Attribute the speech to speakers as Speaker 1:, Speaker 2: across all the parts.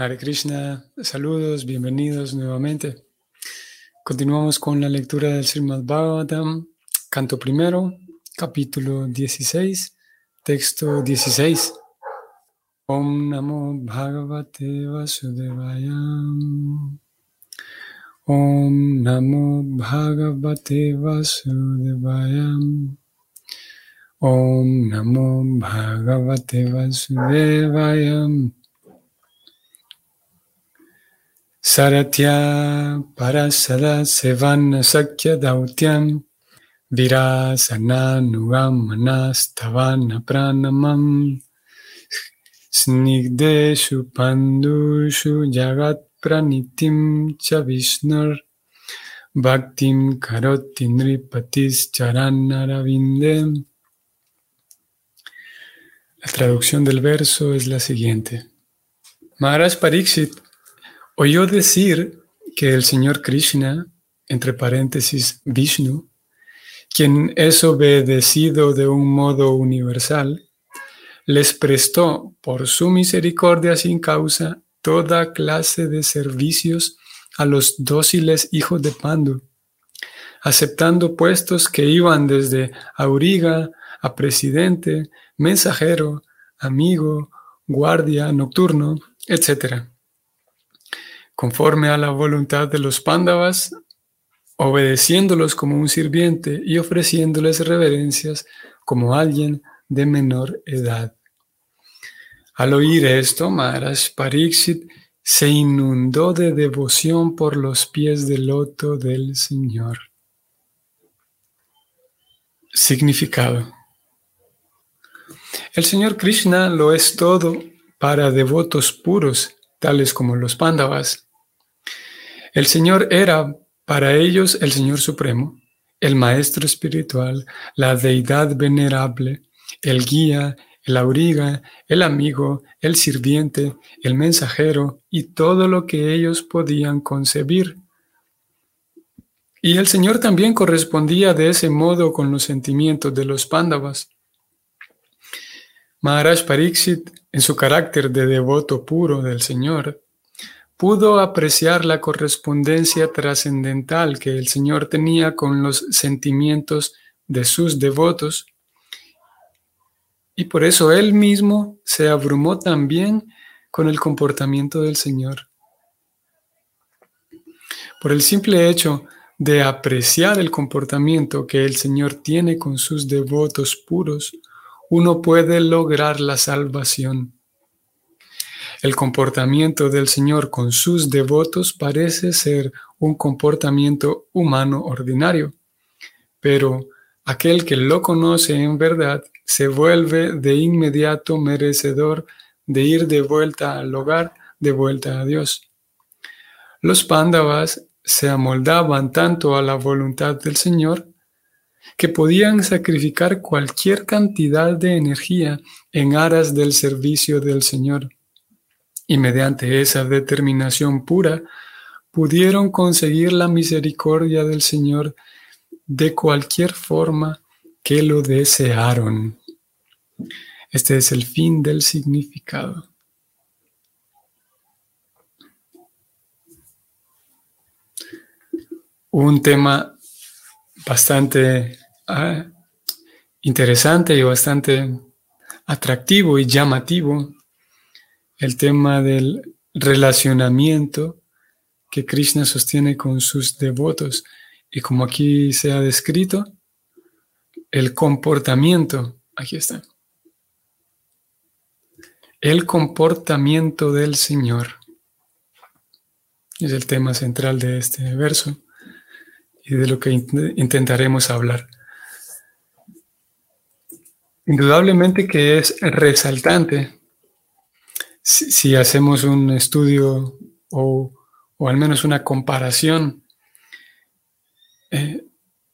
Speaker 1: Hare Krishna, saludos, bienvenidos nuevamente. Continuamos con la lectura del Srimad Bhagavatam, canto primero, capítulo 16, texto 16. Om Namo Bhagavate Vasudevaya. Om Namo Bhagavate Vasudevaya. Om Namo Bhagavate Vasudevaya. Saratya Parasada Sevana Sakya Dautyam. Virasananugamanastavana Pranamam Snigdeshu Pandushu Jagat Pranitim Chavishnur Bhaktim Karoti Nripatis Charanaravindem La traducción del verso es la siguiente. Maharaj Pariksit oyó decir que el Señor Krishna, entre paréntesis Vishnu, quien es obedecido de un modo universal, les prestó por su misericordia sin causa toda clase de servicios a los dóciles hijos de Pandu, aceptando puestos que iban desde auriga a presidente, mensajero, amigo, guardia nocturno, etc conforme a la voluntad de los pándavas, obedeciéndolos como un sirviente y ofreciéndoles reverencias como alguien de menor edad. Al oír esto, Maharaj Pariksit se inundó de devoción por los pies del loto del Señor. Significado. El Señor Krishna lo es todo para devotos puros, tales como los pándavas, el Señor era para ellos el Señor Supremo, el Maestro Espiritual, la Deidad Venerable, el Guía, el Auriga, el Amigo, el Sirviente, el Mensajero y todo lo que ellos podían concebir. Y el Señor también correspondía de ese modo con los sentimientos de los pándavas. Maharaj Pariksit, en su carácter de devoto puro del Señor, pudo apreciar la correspondencia trascendental que el Señor tenía con los sentimientos de sus devotos y por eso él mismo se abrumó también con el comportamiento del Señor. Por el simple hecho de apreciar el comportamiento que el Señor tiene con sus devotos puros, uno puede lograr la salvación. El comportamiento del Señor con sus devotos parece ser un comportamiento humano ordinario, pero aquel que lo conoce en verdad se vuelve de inmediato merecedor de ir de vuelta al hogar, de vuelta a Dios. Los pándavas se amoldaban tanto a la voluntad del Señor que podían sacrificar cualquier cantidad de energía en aras del servicio del Señor y mediante esa determinación pura pudieron conseguir la misericordia del Señor de cualquier forma que lo desearon. Este es el fin del significado. Un tema bastante ah, interesante y bastante atractivo y llamativo el tema del relacionamiento que Krishna sostiene con sus devotos y como aquí se ha descrito, el comportamiento, aquí está, el comportamiento del Señor es el tema central de este verso y de lo que intentaremos hablar. Indudablemente que es resaltante si, hacemos un estudio o, al menos una comparación eh,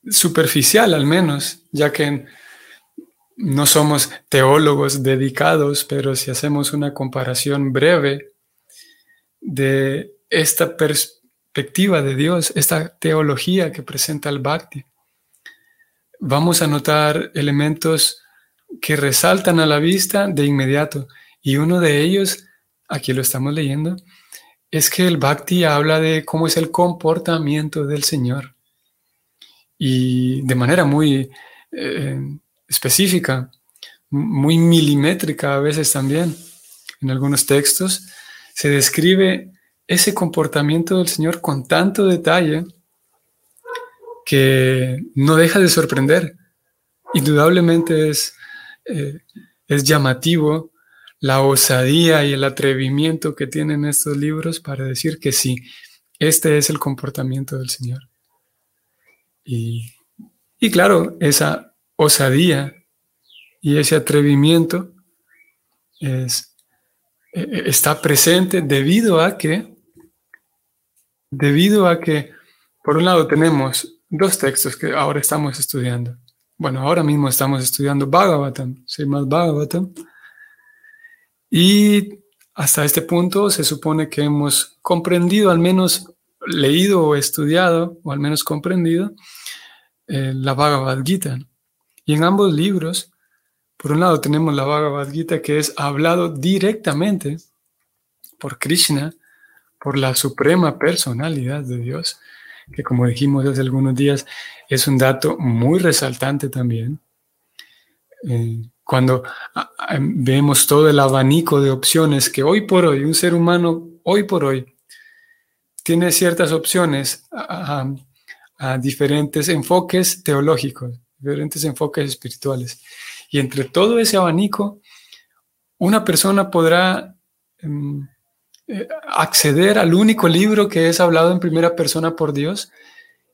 Speaker 1: superficial al menos, ya que no somos teólogos dedicados, pero si hacemos una comparación breve de esta perspectiva de Dios, esta teología que presenta el Bhakti, vamos a notar elementos que resaltan a la vista de inmediato y uno de ellos aquí lo estamos leyendo, es que el bhakti habla de cómo es el comportamiento del Señor. Y de manera muy eh, específica, muy milimétrica a veces también, en algunos textos, se describe ese comportamiento del Señor con tanto detalle que no deja de sorprender. Indudablemente es, eh, es llamativo la osadía y el atrevimiento que tienen estos libros para decir que sí, este es el comportamiento del Señor. Y, y claro, esa osadía y ese atrevimiento es, e, e, está presente debido a que, debido a que, por un lado tenemos dos textos que ahora estamos estudiando. Bueno, ahora mismo estamos estudiando Bhagavatam, más Bhagavatam, y hasta este punto se supone que hemos comprendido, al menos leído o estudiado, o al menos comprendido, eh, la Bhagavad Gita. Y en ambos libros, por un lado tenemos la Bhagavad Gita que es hablado directamente por Krishna, por la suprema personalidad de Dios, que como dijimos hace algunos días, es un dato muy resaltante también. Eh, cuando ah, ah, vemos todo el abanico de opciones que hoy por hoy, un ser humano hoy por hoy, tiene ciertas opciones a, diferentes enfoques teológicos, diferentes enfoques espirituales. Y entre todo ese abanico, una persona podrá em, eh, acceder al único libro que es hablado en primera persona por Dios,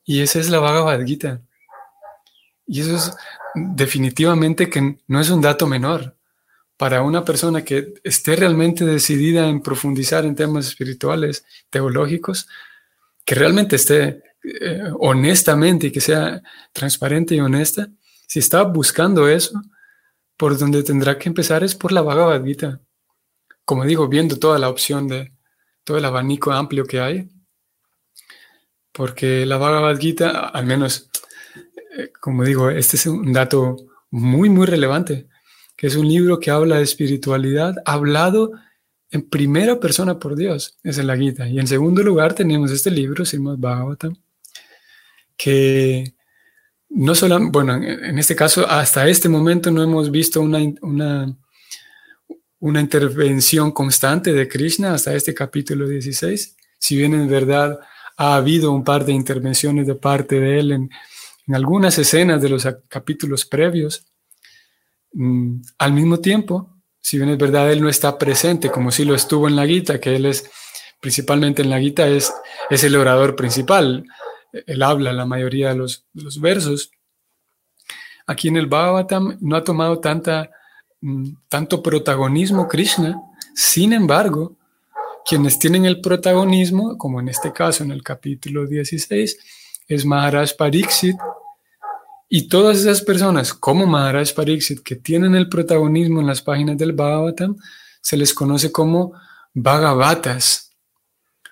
Speaker 1: y ese es la Bhagavad Gita. Y eso es definitivamente que no es un dato menor. Para una persona que esté realmente decidida en profundizar en temas espirituales, teológicos, que realmente esté eh, honestamente y que sea transparente y honesta, si está buscando eso, por donde tendrá que empezar es por la Bhagavad Gita. Como digo, viendo toda la opción de todo el abanico amplio que hay, porque la Bhagavad Gita, al menos como digo, este es un dato muy, muy relevante, que es un libro que habla de espiritualidad hablado en primera persona por Dios, es en la Gita. Y en segundo lugar tenemos este libro, Srimad Bhagavatam, que no solo, bueno, en este caso, hasta este momento no hemos visto una, una, una intervención constante de Krishna hasta este capítulo 16, si bien en verdad ha habido un par de intervenciones de parte de él en, en algunas escenas de los capítulos previos. Mm, al mismo tiempo, si bien es verdad, él no está presente como si lo estuvo en la Gita, que él es principalmente en la Gita, es, el orador principal. Él habla la mayoría de los, versos. Aquí en el Bhagavatam no ha tomado tanta, mm, tanto protagonismo Krishna. Sin embargo, quienes tienen el protagonismo, como en este caso en el capítulo 16, es Maharaj Pariksit. Y todas esas personas, como Maharaj Pariksit, que tienen el protagonismo en las páginas del Bhagavatam, se les conoce como Bhagavatas,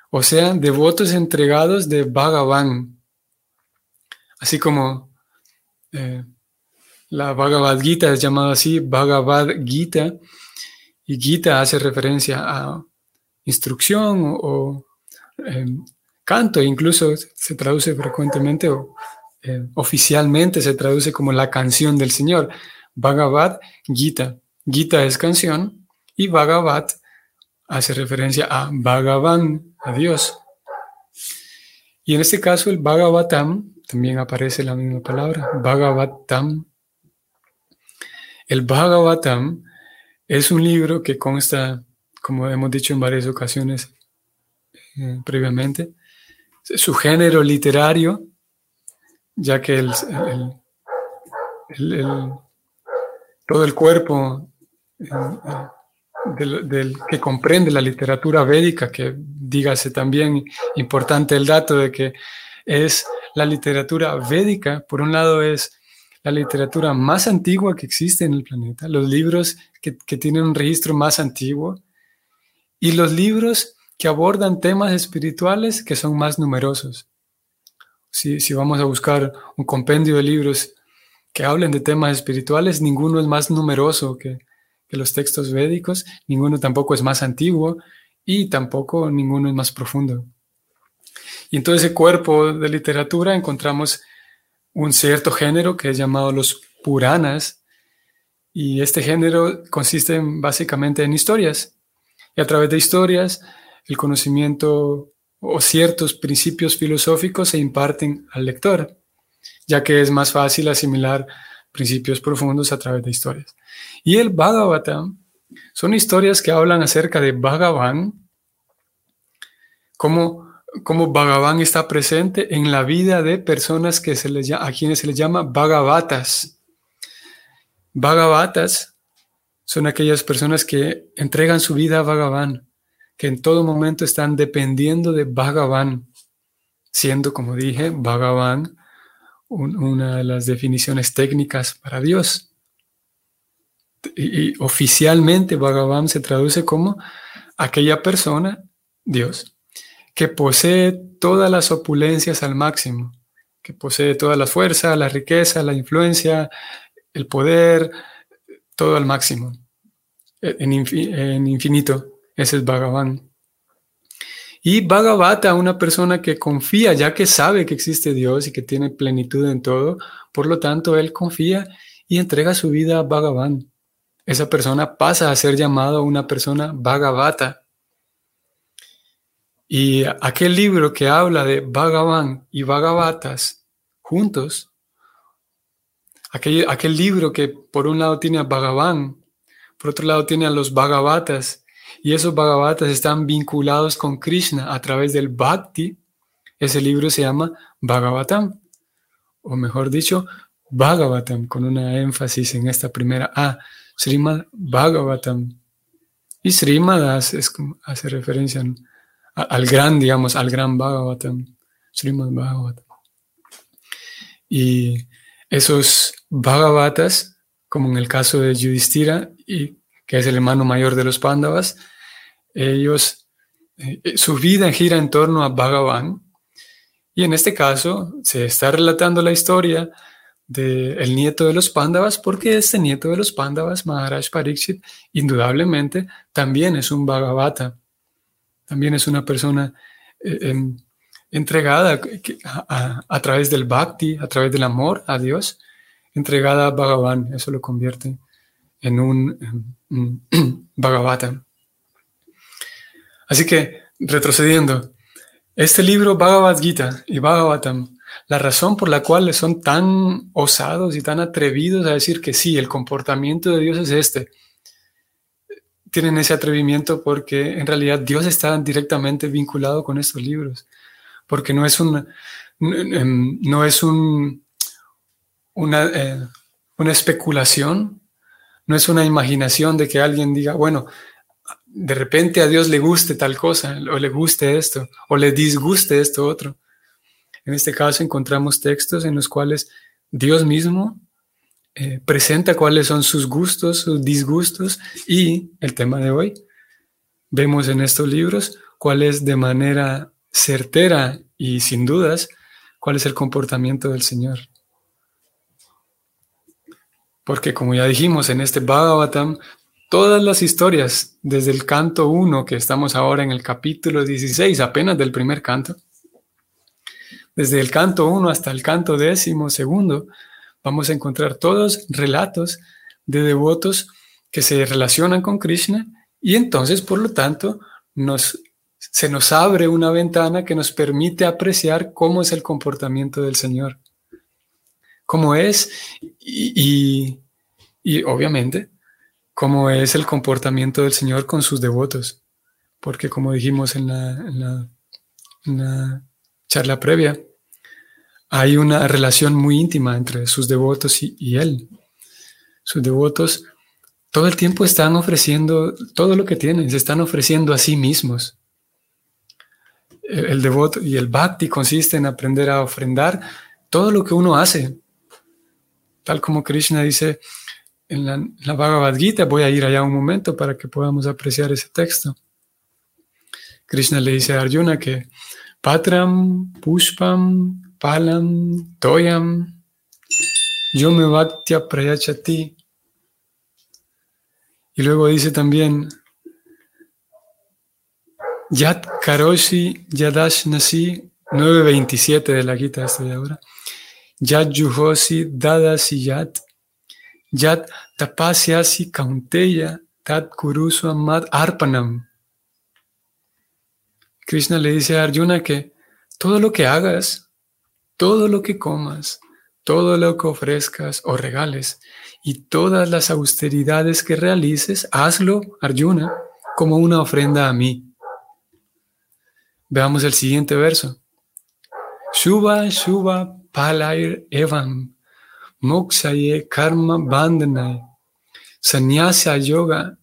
Speaker 1: o sea, devotos entregados de Bhagavan. Así como eh, la Bhagavad Gita es llamada así, Bhagavad Gita, y Gita hace referencia a instrucción o, eh, canto, incluso se traduce frecuentemente o eh, oficialmente se traduce como la canción del Señor. Bhagavad Gita. Gita es canción y Bhagavad hace referencia a Bhagavan, a Dios. Y en este caso el Bhagavatam, también aparece la misma palabra, Bhagavatam. El Bhagavatam es un libro que consta, como hemos dicho en varias ocasiones eh, previamente, su género literario, ya que el, todo el cuerpo del, que comprende la literatura védica, que dígase también importante el dato de que es la literatura védica, por un lado es la literatura más antigua que existe en el planeta, los libros que, que tienen un registro más antiguo y los libros que abordan temas espirituales que son más numerosos. Si, vamos a buscar un compendio de libros que hablen de temas espirituales, ninguno es más numeroso que, los textos védicos, ninguno tampoco es más antiguo, y tampoco ninguno es más profundo. Y en todo ese cuerpo de literatura encontramos un cierto género que es llamado los Puranas, y este género consiste básicamente en historias. Y a través de historias, el conocimiento o ciertos principios filosóficos se imparten al lector, ya que es más fácil asimilar principios profundos a través de historias. Y el Bhagavatam son historias que hablan acerca de Bhagavan, cómo, cómo Bhagavan está presente en la vida de personas que se les, a quienes se les llama Bhagavatas. Bhagavatas son aquellas personas que entregan su vida a Bhagavan, que en todo momento están dependiendo de Bhagavan, siendo, como dije, Bhagavan una de las definiciones técnicas para Dios. Y, oficialmente Bhagavan se traduce como aquella persona, Dios, que posee todas las opulencias al máximo, que posee toda la fuerza, la riqueza, la influencia, el poder, todo al máximo, en, en infinito. Ese es Bhagavan. Y Bhagavata, una persona que confía, ya que sabe que existe Dios y que tiene plenitud en todo, por lo tanto, él confía y entrega su vida a Bhagavan. Esa persona pasa a ser llamado una persona Bhagavata. Y aquel libro que habla de Bhagavan y Bhagavatas juntos, aquel, aquel libro que por un lado tiene a Bhagavan, por otro lado tiene a los Bhagavatas y esos Bhagavatas están vinculados con Krishna a través del Bhakti. Ese libro se llama Bhagavatam, o mejor dicho, Bhagavatam, con una énfasis en esta primera A, Srimad Bhagavatam. Y Srimad hace, hace referencia al gran, digamos, al gran Bhagavatam, Srimad Bhagavatam. Y esos Bhagavatas, como en el caso de Yudhishthira, y que es el hermano mayor de los Pándavas, ellos, eh, su vida gira en torno a Bhagavan. Y en este caso se está relatando la historia del nieto de los Pándavas, porque este nieto de los Pándavas, Maharaj Pariksit, indudablemente también es un Bhagavata, también es una persona eh, em, entregada a, a, través del bhakti, a través del amor a Dios, entregada a Bhagavan. Eso lo convierte en un em, Bhagavata. Así que, retrocediendo, este libro Bhagavad Gita y Bhagavatam, la razón por la cual son tan osados y tan atrevidos a decir que sí, el comportamiento de Dios es este, tienen ese atrevimiento porque en realidad Dios está directamente vinculado con estos libros, porque no es un, no es un, una, eh, una especulación no es una imaginación de que alguien diga, bueno, de repente a Dios le guste tal cosa, o le guste esto, o le disguste esto otro. En este caso encontramos textos en los cuales Dios mismo eh, presenta cuáles son sus gustos, sus disgustos y el tema de hoy. Vemos en estos libros cuál es de manera certera y sin dudas cuál es el comportamiento del Señor. Porque como ya dijimos en este Bhagavatam, todas las historias, desde el canto 1, que estamos ahora en el capítulo 16, apenas del primer canto, desde el canto 1 hasta el canto décimo segundo, vamos a encontrar todos relatos de devotos que se relacionan con Krishna y entonces, por lo tanto, nos, se nos abre una ventana que nos permite apreciar cómo es el comportamiento del Señor cómo es y, obviamente cómo es el comportamiento del Señor con sus devotos. Porque como dijimos en la, charla previa, hay una relación muy íntima entre sus devotos y, Él. Sus devotos todo el tiempo están ofreciendo todo lo que tienen, se están ofreciendo a sí mismos. El, el, devoto y el bhakti consiste en aprender a ofrendar todo lo que uno hace, tal como Krishna dice en la, Bhagavad Gita, voy a ir allá un momento para que podamos apreciar ese texto. Krishna le dice a Arjuna que Patram, Pushpam, Palam, Toyam, yo me Bhaktya Prayachati. Y luego dice también, Yat Karoshi Yadash Nasi 927 de la Gita de ahora. Yat Yuhosi Dadasi Yat. Yat Tapasyasi Kaunteya Tat Kurusu Amad Arpanam. Krishna le dice a Arjuna que todo lo que hagas, todo lo que comas, todo lo que ofrezcas o regales y todas las austeridades que realices, hazlo, Arjuna, como una ofrenda a mí. Veamos el siguiente verso. Shuba Shuba Palair Evam Moksaye Karma Bandhanay Sanyasa Yoga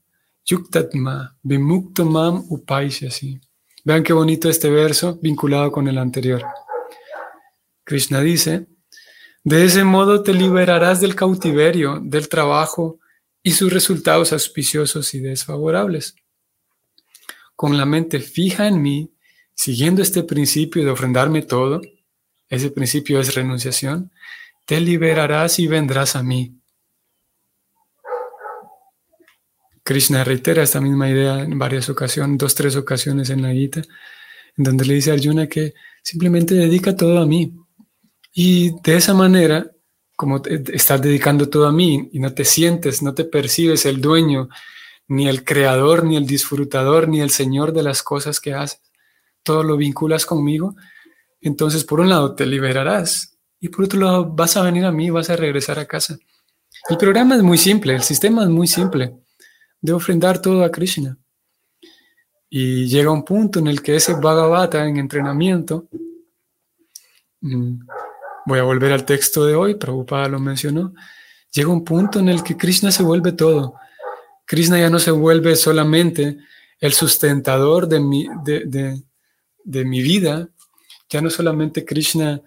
Speaker 1: Yuktatma Vimuktamam Upaishasi. Vean qué bonito este verso vinculado con el anterior. Krishna dice, de ese modo te liberarás del cautiverio, del trabajo y sus resultados auspiciosos y desfavorables. Con la mente fija en mí, siguiendo este principio de ofrendarme todo, ese principio es renunciación, te liberarás y vendrás a mí. Krishna reitera esta misma idea en varias ocasiones, dos, tres ocasiones en la Gita, en donde le dice a Arjuna que simplemente dedica todo a mí. Y de esa manera, como estás dedicando todo a mí y no te sientes, no te percibes el dueño, ni el creador, ni el disfrutador, ni el señor de las cosas que haces, todo lo vinculas conmigo, entonces por un lado te liberarás y por otro lado vas a venir a mí, vas a regresar a casa. El programa es muy simple, el sistema es muy simple de ofrendar todo a Krishna. Y llega un punto en el que ese Bhagavata en entrenamiento, mm, voy a volver al texto de hoy, Prabhupada lo mencionó, llega un punto en el que Krishna se vuelve todo. Krishna ya no se vuelve solamente el sustentador de mi, de, de mi vida, ya no solamente Krishna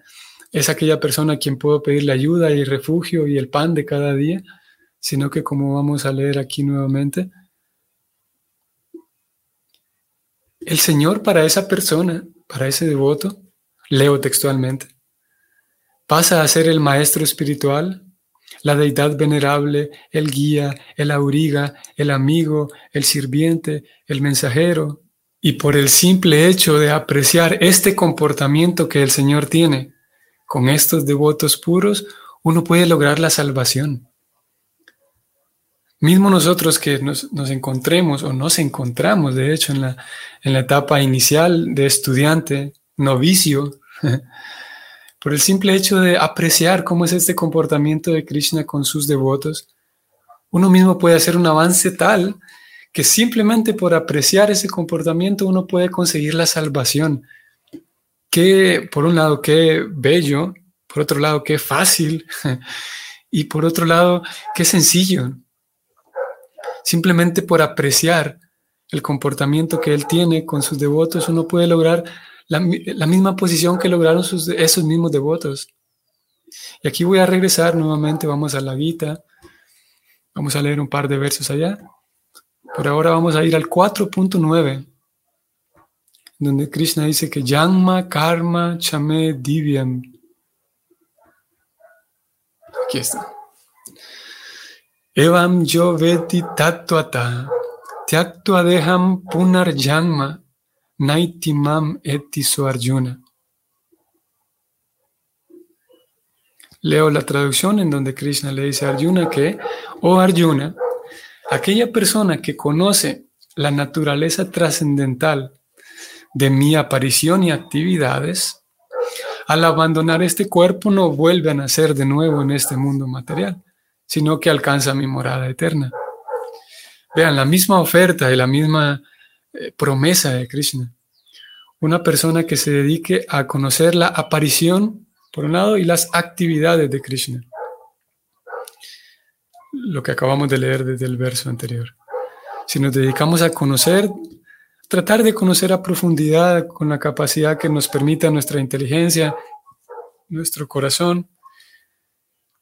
Speaker 1: es aquella persona a quien puedo pedirle ayuda y refugio y el pan de cada día, sino que como vamos a leer aquí nuevamente, el Señor para esa persona, para ese devoto, leo textualmente, pasa a ser el maestro espiritual, la deidad venerable, el guía, el auriga, el amigo, el sirviente, el mensajero, y por el simple hecho de apreciar este comportamiento que el Señor tiene con estos devotos puros, uno puede lograr la salvación. Mismo nosotros que nos, encontremos o nos encontramos, de hecho, en la, en la etapa inicial de estudiante, novicio, por el simple hecho de apreciar cómo es este comportamiento de Krishna con sus devotos, uno mismo puede hacer un avance tal que simplemente por apreciar ese comportamiento uno puede conseguir la salvación. Que, por un lado, qué bello, por otro lado, qué fácil, y por otro lado, qué sencillo simplemente por apreciar el comportamiento que él tiene con sus devotos, uno puede lograr la, misma posición que lograron esos mismos devotos. Y aquí voy a regresar nuevamente, vamos a la Gita, vamos a leer un par de versos allá. Por ahora vamos a ir al 4.9, donde Krishna dice que Yanma Karma Chame Divyam. Aquí está. Evam yo veti tyaktua deham punar janma, naitimam etiso arjuna. Leo la traducción en donde Krishna le dice a Arjuna que, oh Arjuna, aquella persona que conoce la naturaleza trascendental de mi aparición y actividades, al abandonar este cuerpo no vuelve a nacer de nuevo en este mundo material sino que alcanza mi morada eterna. Vean, la misma oferta y la misma eh, promesa de Krishna. Una persona que se dedique a conocer la aparición, por un lado, y las actividades de Krishna. Lo que acabamos de leer desde el verso anterior. Si nos dedicamos a conocer, tratar de conocer a profundidad con la capacidad que nos permita nuestra inteligencia, nuestro corazón,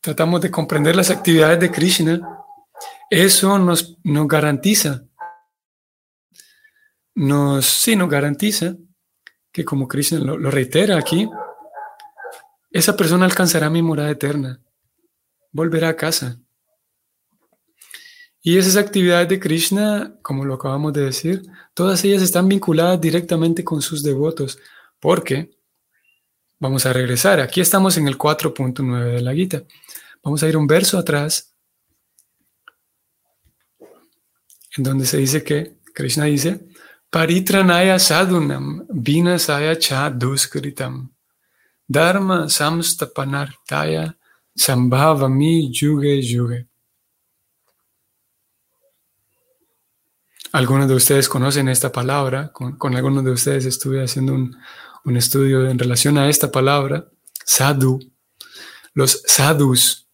Speaker 1: tratamos de comprender las actividades de Krishna, eso nos, nos garantiza, nos, sí, nos garantiza que como Krishna lo, lo reitera aquí, esa persona alcanzará mi morada eterna, volverá a casa. Y esas actividades de Krishna, como lo acabamos de decir, todas ellas están vinculadas directamente con sus devotos, porque, vamos a regresar, aquí estamos en el 4.9 de la Gita. Vamos a ir un verso atrás, en donde se dice que, Krishna dice, Paritranaya sadunam vinasaya cha duskritam dharma samstapanartaya sambhavami yuge yuge. Algunos de ustedes conocen esta palabra, con, algunos de ustedes estuve haciendo un, estudio en relación a esta palabra, sadhu. Los sadhus,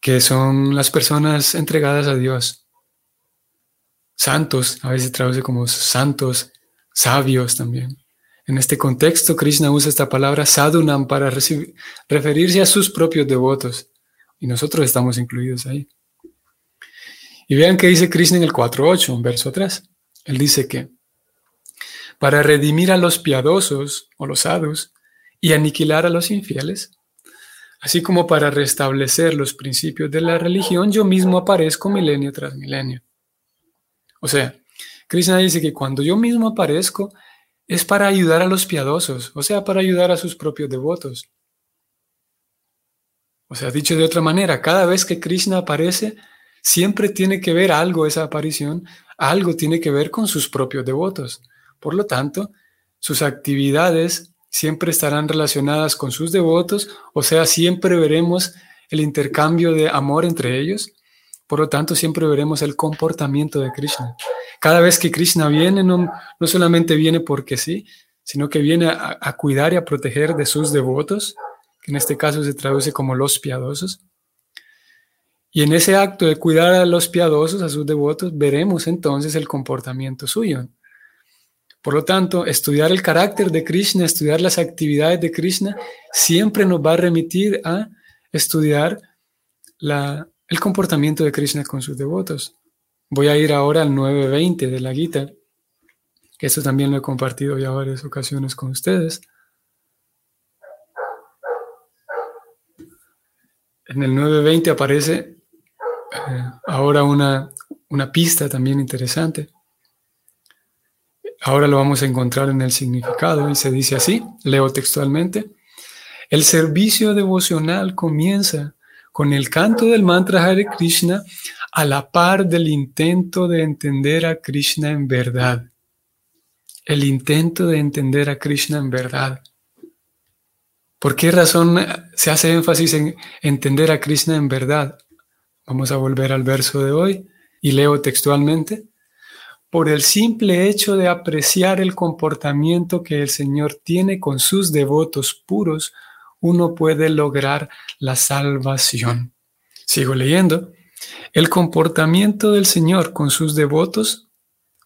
Speaker 1: que son las personas entregadas a Dios. Santos, a veces traduce como santos, sabios también. En este contexto, Krishna usa esta palabra sadhunam para referirse a sus propios devotos. Y nosotros estamos incluidos ahí. Y vean que dice Krishna en el 4.8, un verso atrás. Él dice que para redimir a los piadosos o los sadhus y aniquilar a los infieles, así como para restablecer los principios de la religión, yo mismo aparezco milenio tras milenio. O sea, Krishna dice que cuando yo mismo aparezco es para ayudar a los piadosos, o sea, para ayudar a sus propios devotos. O sea, dicho de otra manera, cada vez que Krishna aparece, siempre tiene que ver algo esa aparición, algo tiene que ver con sus propios devotos. Por lo tanto, sus actividades siempre estarán relacionadas con sus devotos, o sea, siempre veremos el intercambio de amor entre ellos. Por lo tanto, siempre veremos el comportamiento de Krishna. Cada vez que Krishna viene, no, solamente viene porque sí, sino que viene a, a cuidar y a proteger de sus devotos, que en este caso se traduce como los piadosos. Y en ese acto de cuidar a los piadosos, a sus devotos, veremos entonces el comportamiento suyo. Por lo tanto, estudiar el carácter de Krishna, estudiar las actividades de Krishna, siempre nos va a remitir a estudiar el comportamiento de Krishna con sus devotos. Voy a ir ahora al 9.20 de la Gita, que esto también lo he compartido ya varias ocasiones con ustedes. En el 9.20 aparece ahora una, una pista también interesante. Ahora lo vamos a encontrar en el significado y se dice así, leo textualmente. El servicio devocional comienza con el canto del mantra Hare Krishna a la par del intento de entender a Krishna en verdad. El intento de entender a Krishna en verdad. ¿Por qué razón se hace énfasis en entender a Krishna en verdad? Vamos a volver al verso de hoy y leo textualmente. Por el simple hecho de apreciar el comportamiento que el Señor tiene con sus devotos puros, uno puede lograr la salvación. Sigo leyendo. El comportamiento del Señor con sus devotos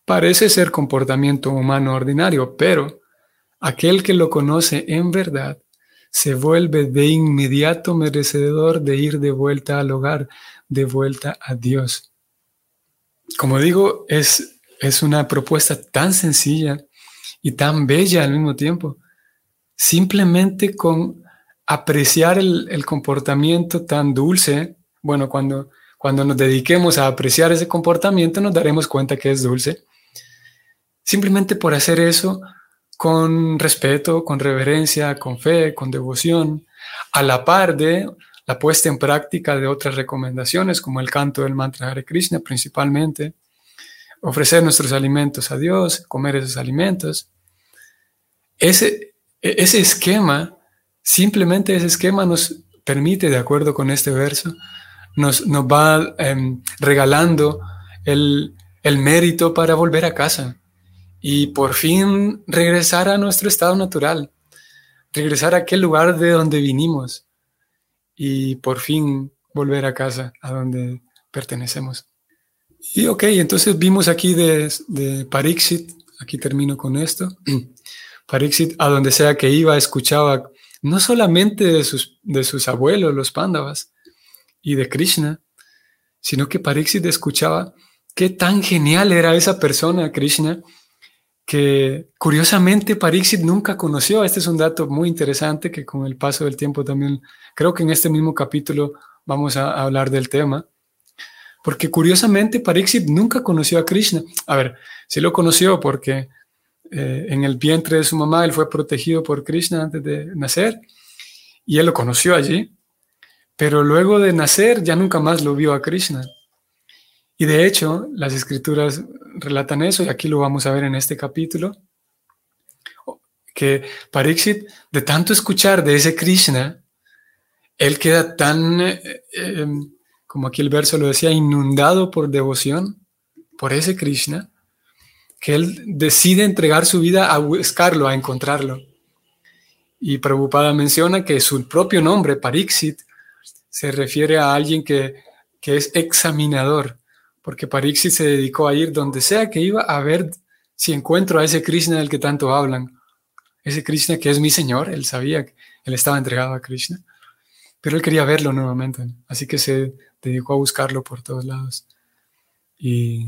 Speaker 1: parece ser comportamiento humano ordinario, pero aquel que lo conoce en verdad se vuelve de inmediato merecedor de ir de vuelta al hogar, de vuelta a Dios. Como digo, es, es una propuesta tan sencilla y tan bella al mismo tiempo. Simplemente con apreciar el, comportamiento tan dulce, bueno, cuando, cuando nos dediquemos a apreciar ese comportamiento nos daremos cuenta que es dulce. Simplemente por hacer eso con respeto, con reverencia, con fe, con devoción, a la par de la puesta en práctica de otras recomendaciones, como el canto del mantra Hare Krishna principalmente, ofrecer nuestros alimentos a Dios, comer esos alimentos. Ese, ese esquema, simplemente ese esquema nos permite, de acuerdo con este verso, nos, nos va em, regalando el, el mérito para volver a casa y por fin regresar a nuestro estado natural, regresar a aquel lugar de donde vinimos y por fin volver a casa, a donde pertenecemos. Y ok, entonces vimos aquí de, de Parixit, aquí termino con esto. Parixit, a donde sea que iba, escuchaba no solamente de sus, de sus abuelos, los Pándavas, y de Krishna, sino que Parixit escuchaba qué tan genial era esa persona, Krishna, que curiosamente Parixit nunca conoció. Este es un dato muy interesante que con el paso del tiempo también, creo que en este mismo capítulo vamos a hablar del tema. Porque curiosamente Pariksit nunca conoció a Krishna. A ver, sí lo conoció porque eh, en el vientre de su mamá él fue protegido por Krishna antes de nacer y él lo conoció allí. Pero luego de nacer ya nunca más lo vio a Krishna. Y de hecho, las escrituras relatan eso, y aquí lo vamos a ver en este capítulo, que Pariksit, de tanto escuchar de ese Krishna, él queda tan, eh, em, como aquí el verso lo decía, inundado por devoción por ese Krishna, que él decide entregar su vida a buscarlo, a encontrarlo. Y Prabhupada menciona que su propio nombre, Pariksit, se refiere a alguien que, que es examinador, porque Pariksit se dedicó a ir donde sea que iba a ver si encuentro a ese Krishna del que tanto hablan. Ese Krishna que es mi Señor, él sabía que él estaba entregado a Krishna, pero él quería verlo nuevamente, así que se dedicó a buscarlo por todos lados. Y,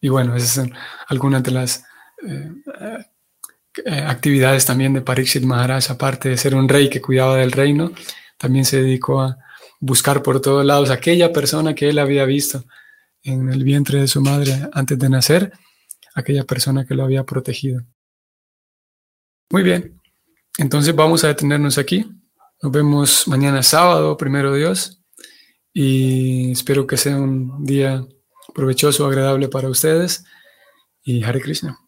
Speaker 1: bueno, esas son algunas de las eh, eh, actividades también de Pariksit Maharaj, aparte de ser un rey que cuidaba del reino, también se dedicó a buscar por todos lados aquella persona que él había visto en el vientre de su madre antes de nacer, aquella persona que lo había protegido. Muy bien, entonces vamos a detenernos aquí. Nos vemos mañana sábado, primero Dios, y espero que sea un día provechoso, agradable para ustedes. Y Hare Krishna.